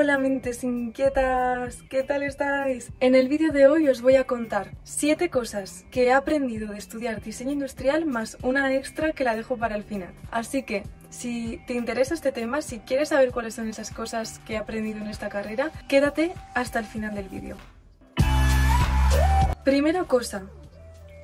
Hola mentes inquietas, ¿qué tal estáis? En el vídeo de hoy os voy a contar 7 cosas que he aprendido de estudiar diseño industrial más una extra que la dejo para el final. Así que, si te interesa este tema, si quieres saber cuáles son esas cosas que he aprendido en esta carrera, quédate hasta el final del vídeo. Primera cosa,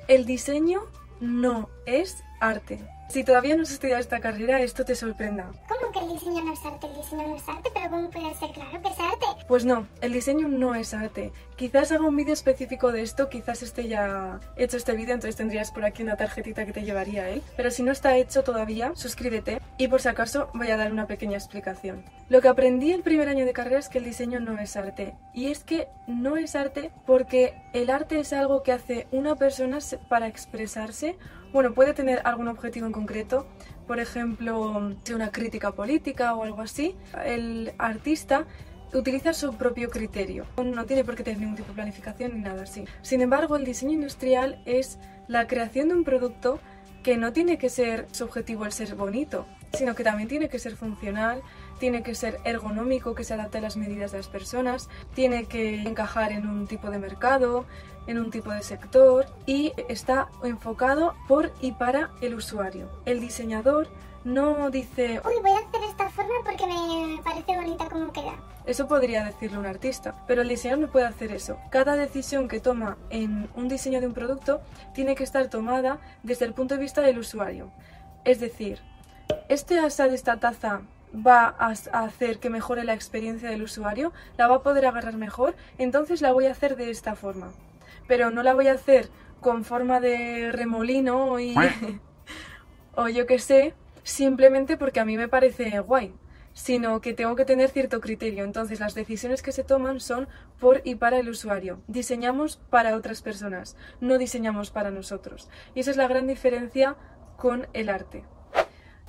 el diseño no es arte. Si todavía no has estudiado esta carrera, esto te sorprenda. ¿Cómo que el diseño no es arte? El diseño no es arte, pero ¿cómo puede ser claro que es arte? Pues no, el diseño no es arte. Quizás haga un vídeo específico de esto, quizás esté ya hecho este vídeo, entonces tendrías por aquí una tarjetita que te llevaría a él. Pero si no está hecho todavía, suscríbete y por si acaso voy a dar una pequeña explicación. Lo que aprendí el primer año de carrera es que el diseño no es arte. Y es que no es arte porque el arte es algo que hace una persona para expresarse bueno, puede tener algún objetivo en concreto, por ejemplo, una crítica política o algo así. El artista utiliza su propio criterio. No tiene por qué tener ningún tipo de planificación ni nada así. Sin embargo, el diseño industrial es la creación de un producto que no tiene que ser su objetivo el ser bonito, sino que también tiene que ser funcional, tiene que ser ergonómico, que se adapte a las medidas de las personas, tiene que encajar en un tipo de mercado, en un tipo de sector y está enfocado por y para el usuario. El diseñador no dice, uy, voy a hacer esta forma porque me parece bonita como queda. Eso podría decirlo un artista, pero el diseñador no puede hacer eso. Cada decisión que toma en un diseño de un producto tiene que estar tomada desde el punto de vista del usuario. Es decir, este asa de esta taza va a hacer que mejore la experiencia del usuario, la va a poder agarrar mejor, entonces la voy a hacer de esta forma. Pero no la voy a hacer con forma de remolino y, o yo que sé, simplemente porque a mí me parece guay, sino que tengo que tener cierto criterio. Entonces las decisiones que se toman son por y para el usuario. Diseñamos para otras personas, no diseñamos para nosotros. Y esa es la gran diferencia con el arte.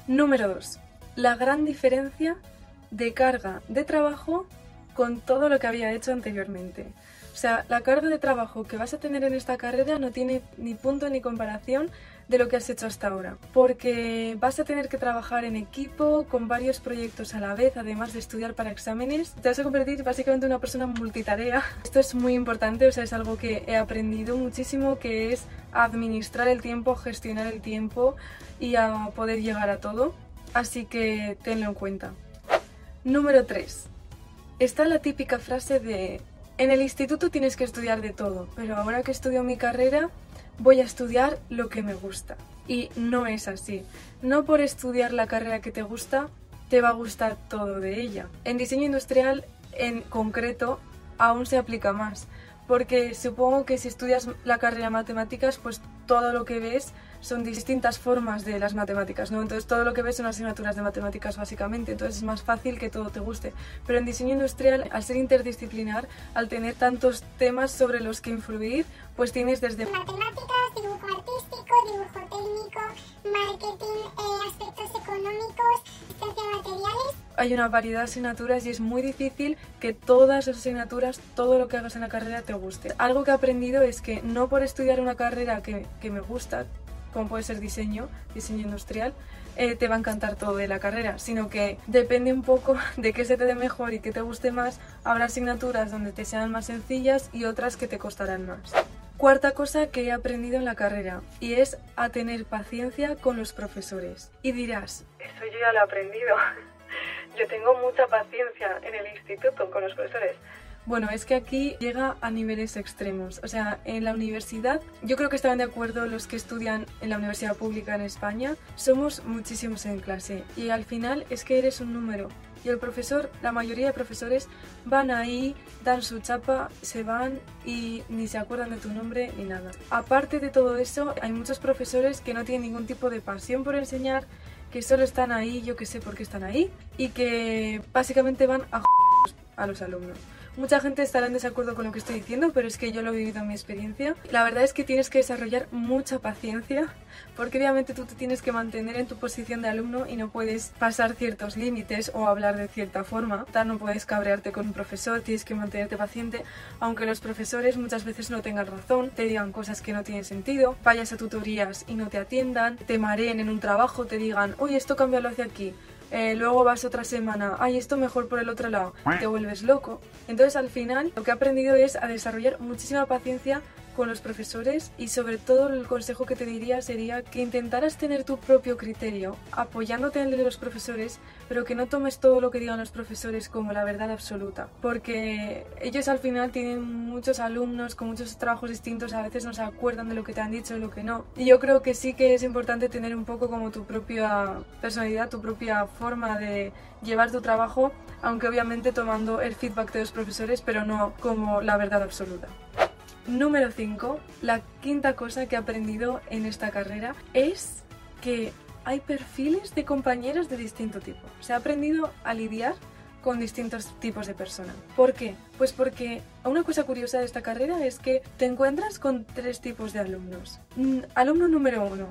Número 2 la gran diferencia de carga de trabajo con todo lo que había hecho anteriormente. O sea, la carga de trabajo que vas a tener en esta carrera no tiene ni punto ni comparación de lo que has hecho hasta ahora, porque vas a tener que trabajar en equipo, con varios proyectos a la vez, además de estudiar para exámenes. Te vas a convertir básicamente en una persona multitarea. Esto es muy importante, o sea, es algo que he aprendido muchísimo, que es administrar el tiempo, gestionar el tiempo y poder llegar a todo así que tenlo en cuenta. Número 3. Está la típica frase de en el instituto tienes que estudiar de todo, pero ahora que estudio mi carrera voy a estudiar lo que me gusta. Y no es así. No por estudiar la carrera que te gusta te va a gustar todo de ella. En diseño industrial en concreto aún se aplica más, porque supongo que si estudias la carrera de matemáticas, pues todo lo que ves son distintas formas de las matemáticas, ¿no? Entonces todo lo que ves son asignaturas de matemáticas básicamente, entonces es más fácil que todo te guste. Pero en diseño industrial, al ser interdisciplinar, al tener tantos temas sobre los que influir, pues tienes desde matemáticas, dibujo artístico, dibujo técnico, marketing, eh, aspectos económicos, ciencia de materiales. Hay una variedad de asignaturas y es muy difícil que todas esas asignaturas, todo lo que hagas en la carrera te guste. Algo que he aprendido es que no por estudiar una carrera que, que me gusta, como puede ser diseño, diseño industrial, eh, te va a encantar todo de la carrera, sino que depende un poco de qué se te dé mejor y qué te guste más. Habrá asignaturas donde te sean más sencillas y otras que te costarán más. Cuarta cosa que he aprendido en la carrera y es a tener paciencia con los profesores. Y dirás, eso yo ya lo he aprendido. yo tengo mucha paciencia en el instituto con los profesores. Bueno, es que aquí llega a niveles extremos. O sea, en la universidad, yo creo que estaban de acuerdo los que estudian en la universidad pública en España, somos muchísimos en clase y al final es que eres un número. Y el profesor, la mayoría de profesores van ahí, dan su chapa, se van y ni se acuerdan de tu nombre ni nada. Aparte de todo eso, hay muchos profesores que no tienen ningún tipo de pasión por enseñar, que solo están ahí, yo que sé por qué están ahí, y que básicamente van a a los alumnos. Mucha gente estará en desacuerdo con lo que estoy diciendo, pero es que yo lo he vivido en mi experiencia. La verdad es que tienes que desarrollar mucha paciencia, porque obviamente tú te tienes que mantener en tu posición de alumno y no puedes pasar ciertos límites o hablar de cierta forma. No puedes cabrearte con un profesor, tienes que mantenerte paciente, aunque los profesores muchas veces no tengan razón, te digan cosas que no tienen sentido, vayas a tutorías y no te atiendan, te mareen en un trabajo, te digan, oye, esto cámbialo hacia aquí eh, luego vas otra semana, ay, esto mejor por el otro lado, te vuelves loco. Entonces al final lo que he aprendido es a desarrollar muchísima paciencia con los profesores y sobre todo el consejo que te diría sería que intentaras tener tu propio criterio apoyándote en el de los profesores pero que no tomes todo lo que digan los profesores como la verdad absoluta. Porque ellos al final tienen muchos alumnos con muchos trabajos distintos a veces no se acuerdan de lo que te han dicho y lo que no. Y yo creo que sí que es importante tener un poco como tu propia personalidad tu propia forma de llevar tu trabajo aunque obviamente tomando el feedback de los profesores pero no como la verdad absoluta Número 5. La quinta cosa que he aprendido en esta carrera es que hay perfiles de compañeros de distinto tipo. Se ha aprendido a lidiar con distintos tipos de personas. ¿Por qué? Pues porque una cosa curiosa de esta carrera es que te encuentras con tres tipos de alumnos. Mm, alumno número uno,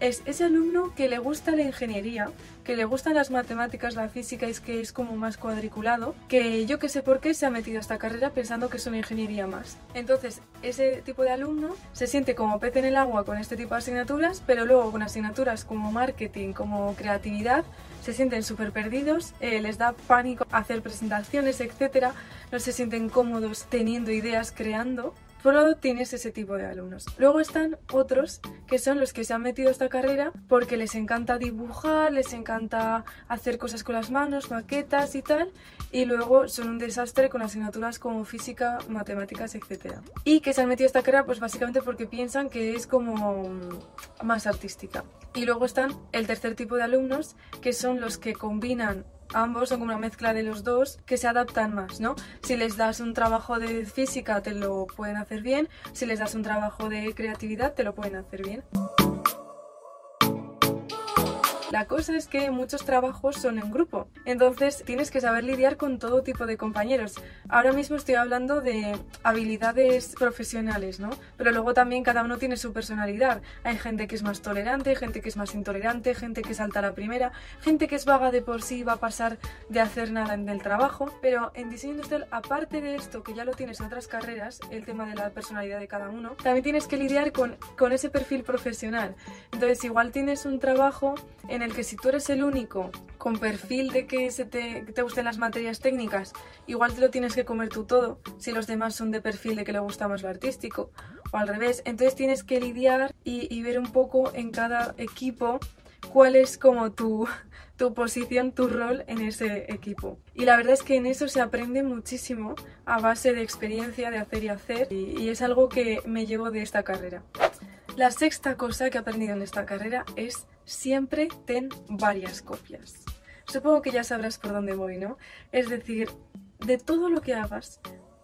es ese alumno que le gusta la ingeniería, que le gustan las matemáticas, la física, es que es como más cuadriculado, que yo que sé por qué se ha metido a esta carrera pensando que es una ingeniería más. Entonces, ese tipo de alumno se siente como pez en el agua con este tipo de asignaturas, pero luego con asignaturas como marketing, como creatividad, se sienten súper perdidos, eh, les da pánico hacer presentaciones, etc. No se sienten cómodos teniendo ideas, creando. Por un lado tienes ese tipo de alumnos. Luego están otros que son los que se han metido a esta carrera porque les encanta dibujar, les encanta hacer cosas con las manos, maquetas y tal, y luego son un desastre con asignaturas como física, matemáticas, etc. Y que se han metido a esta carrera pues básicamente porque piensan que es como más artística. Y luego están el tercer tipo de alumnos que son los que combinan ambos son como una mezcla de los dos que se adaptan más, ¿no? Si les das un trabajo de física te lo pueden hacer bien, si les das un trabajo de creatividad te lo pueden hacer bien. La cosa es que muchos trabajos son en grupo, entonces tienes que saber lidiar con todo tipo de compañeros. Ahora mismo estoy hablando de habilidades profesionales, ¿no? Pero luego también cada uno tiene su personalidad. Hay gente que es más tolerante, gente que es más intolerante, gente que salta a la primera, gente que es vaga de por sí y va a pasar de hacer nada en el trabajo. Pero en diseño industrial, aparte de esto, que ya lo tienes en otras carreras, el tema de la personalidad de cada uno, también tienes que lidiar con, con ese perfil profesional. Entonces, igual tienes un trabajo el que si tú eres el único con perfil de que, se te, te gusten las materias técnicas, igual te lo tienes que comer tú todo, si los demás son de perfil de que le gusta más lo artístico, o al revés. Entonces tienes que lidiar y, y ver un poco en cada equipo cuál es como tu, tu posición, tu rol en ese equipo. Y la verdad es que en eso se aprende muchísimo a base de experiencia, de hacer y hacer, y, y es algo que me llevo de esta carrera. La sexta cosa que he aprendido en esta carrera es siempre ten varias copias. Supongo que ya sabrás por dónde voy, ¿no? Es decir, de todo lo que hagas,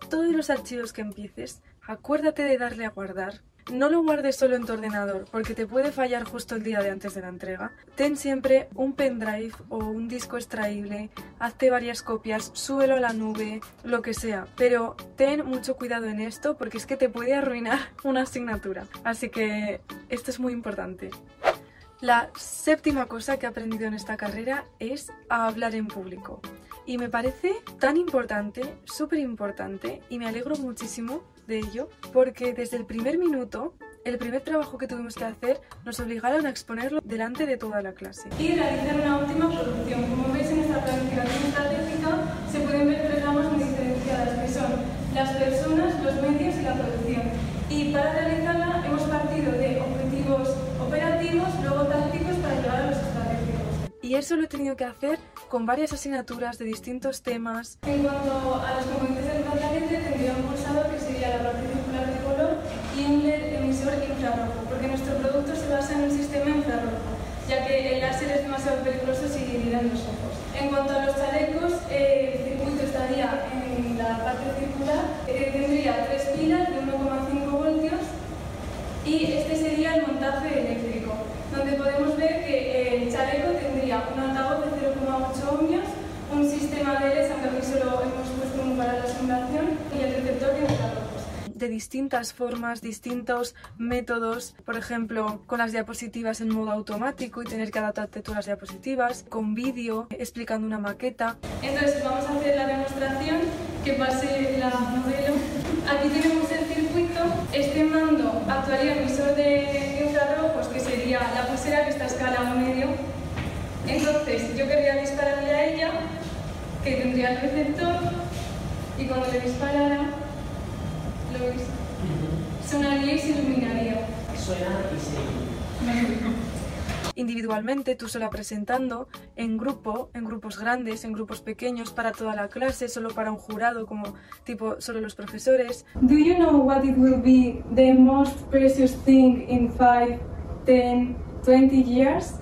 todos los archivos que empieces, acuérdate de darle a guardar. No lo guardes solo en tu ordenador, porque te puede fallar justo el día de antes de la entrega. Ten siempre un pendrive o un disco extraíble, hazte varias copias, súbelo a la nube, lo que sea. Pero ten mucho cuidado en esto, porque es que te puede arruinar una asignatura. Así que esto es muy importante. La séptima cosa que he aprendido en esta carrera es a hablar en público. Y me parece tan importante, súper importante, y me alegro muchísimo de ello, porque desde el primer minuto, el primer trabajo que tuvimos que hacer, nos obligaron a exponerlo delante de toda la clase. Y realizar una última producción. Como veis en esta planificación estratégica se pueden ver tres ramas muy diferenciadas, que son las personas, los medios y la producción. Y para realizarla hemos partido de objetivos operativos, luego tácticos para llegar a los estratégicos. Y eso lo he tenido que hacer con varias asignaturas de distintos temas. En cuanto a los componentes del tendría un pulsador que sería parte circular de color y un LED emisor infrarrojo, porque nuestro producto se basa en un sistema infrarrojo, ya que el láser es demasiado peligroso si en los ojos. En cuanto a los chalecos, el circuito estaría en la parte circular, tendría tres pilas de 1,5 voltios y este sería el montaje eléctrico, donde podemos ver que el chaleco tendría un altavoz de 0,8 ohmios, un sistema de LEDs, aunque aquí solo hemos puesto uno para la simulación, y el receptor infrarrojos. De distintas formas, distintos métodos, por ejemplo, con las diapositivas en modo automático y tener que adaptarte tú las diapositivas, con vídeo, explicando una maqueta. Entonces vamos a hacer la demostración, que pase la modelo. Aquí tenemos el circuito, este mando actuaría emisor de infrarrojos, que sería la pulsera que está a escala 1 medio, Entonces yo quería dispararle a ella, que tendría el receptor, y cuando le disparara, sonaría y se iluminaría. Suena y se individualmente, tú sola presentando, en grupo, en grupos grandes, en grupos pequeños, para toda la clase, solo para un jurado, como tipo solo los profesores. Do you know what it will be the most precious thing in 5, 10, 20 years?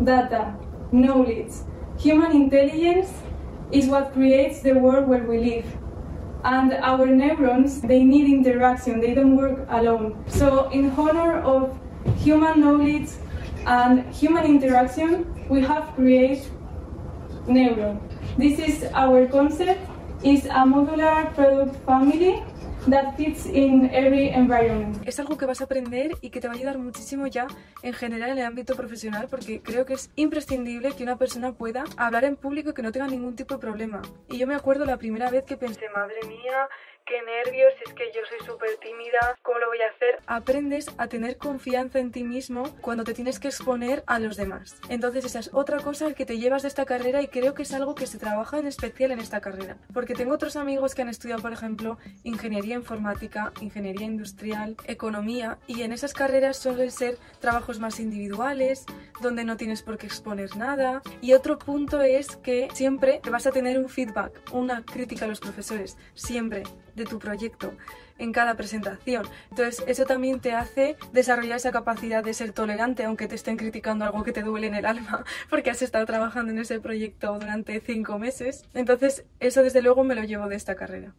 Data, knowledge, human intelligence is what creates the world where we live. And our neurons, they need interaction, they don't work alone. So in honor of human knowledge, and human interaction, we have created Neuron. This is our concept. It's a modular product family that fits in every environment. Es algo que vas a aprender y que te va a ayudar muchísimo ya en general en el ámbito profesional porque creo que es imprescindible que una persona pueda hablar en público y que no tenga ningún tipo de problema. Y yo me acuerdo la primera vez que pensé, madre mía, qué nervios, es que yo soy súper tímida, ¿cómo lo voy a hacer? Aprendes a tener confianza en ti mismo cuando te tienes que exponer a los demás. Entonces esa es otra cosa que te llevas de esta carrera y creo que es algo que se trabaja en especial en esta carrera. Porque tengo otros amigos que han estudiado, por ejemplo, ingeniería informática, ingeniería industrial, economía, y en esas carreras suelen ser trabajos más individuales, donde no tienes por qué exponer nada. Y otro punto es que siempre vas a tener un feedback, una crítica a los profesores, siempre de tu proyecto en cada presentación. Entonces, eso también te hace desarrollar esa capacidad de ser tolerante, aunque te estén criticando algo que te duele en el alma, porque has estado trabajando en ese proyecto durante cinco meses. Entonces, eso desde luego me lo llevo de esta carrera.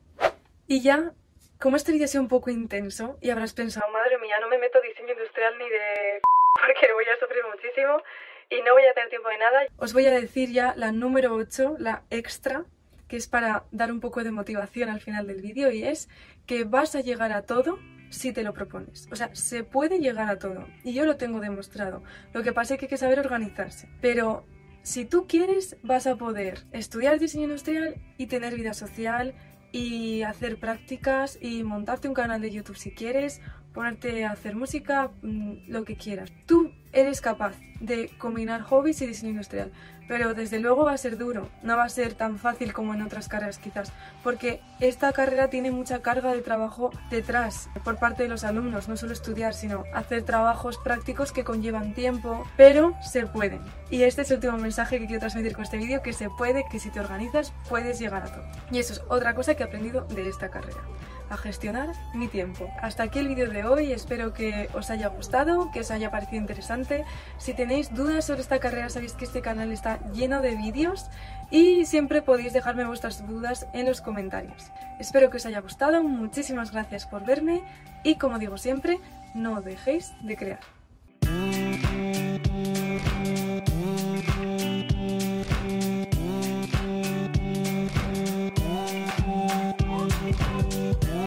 Y ya, como este vídeo ha sido un poco intenso, y habrás pensado, madre mía, no me meto diseño industrial ni de... porque voy a sufrir muchísimo y no voy a tener tiempo de nada. Os voy a decir ya la número 8, la extra, que es para dar un poco de motivación al final del vídeo y es que vas a llegar a todo si te lo propones. O sea, se puede llegar a todo y yo lo tengo demostrado. Lo que pasa es que hay que saber organizarse. Pero si tú quieres, vas a poder estudiar diseño industrial y tener vida social y hacer prácticas y montarte un canal de YouTube si quieres, ponerte a hacer música, mm, lo que quieras. Tú eres capaz de combinar hobbies y diseño industrial, pero desde luego va a ser duro, no va a ser tan fácil como en otras carreras quizás, porque esta carrera tiene mucha carga de trabajo detrás por parte de los alumnos, no solo estudiar, sino hacer trabajos prácticos que conllevan tiempo, pero se puede. Y este es el último mensaje que quiero transmitir con este vídeo, que se puede, que si te organizas puedes llegar a todo. Y eso es otra cosa que he aprendido de esta carrera a gestionar mi tiempo. Hasta aquí el vídeo de hoy, espero que os haya gustado, que os haya parecido interesante. Si tenéis dudas sobre esta carrera, sabéis que este canal está lleno de vídeos y siempre podéis dejarme vuestras dudas en los comentarios. Espero que os haya gustado, muchísimas gracias por verme y como digo siempre, no dejéis de crear.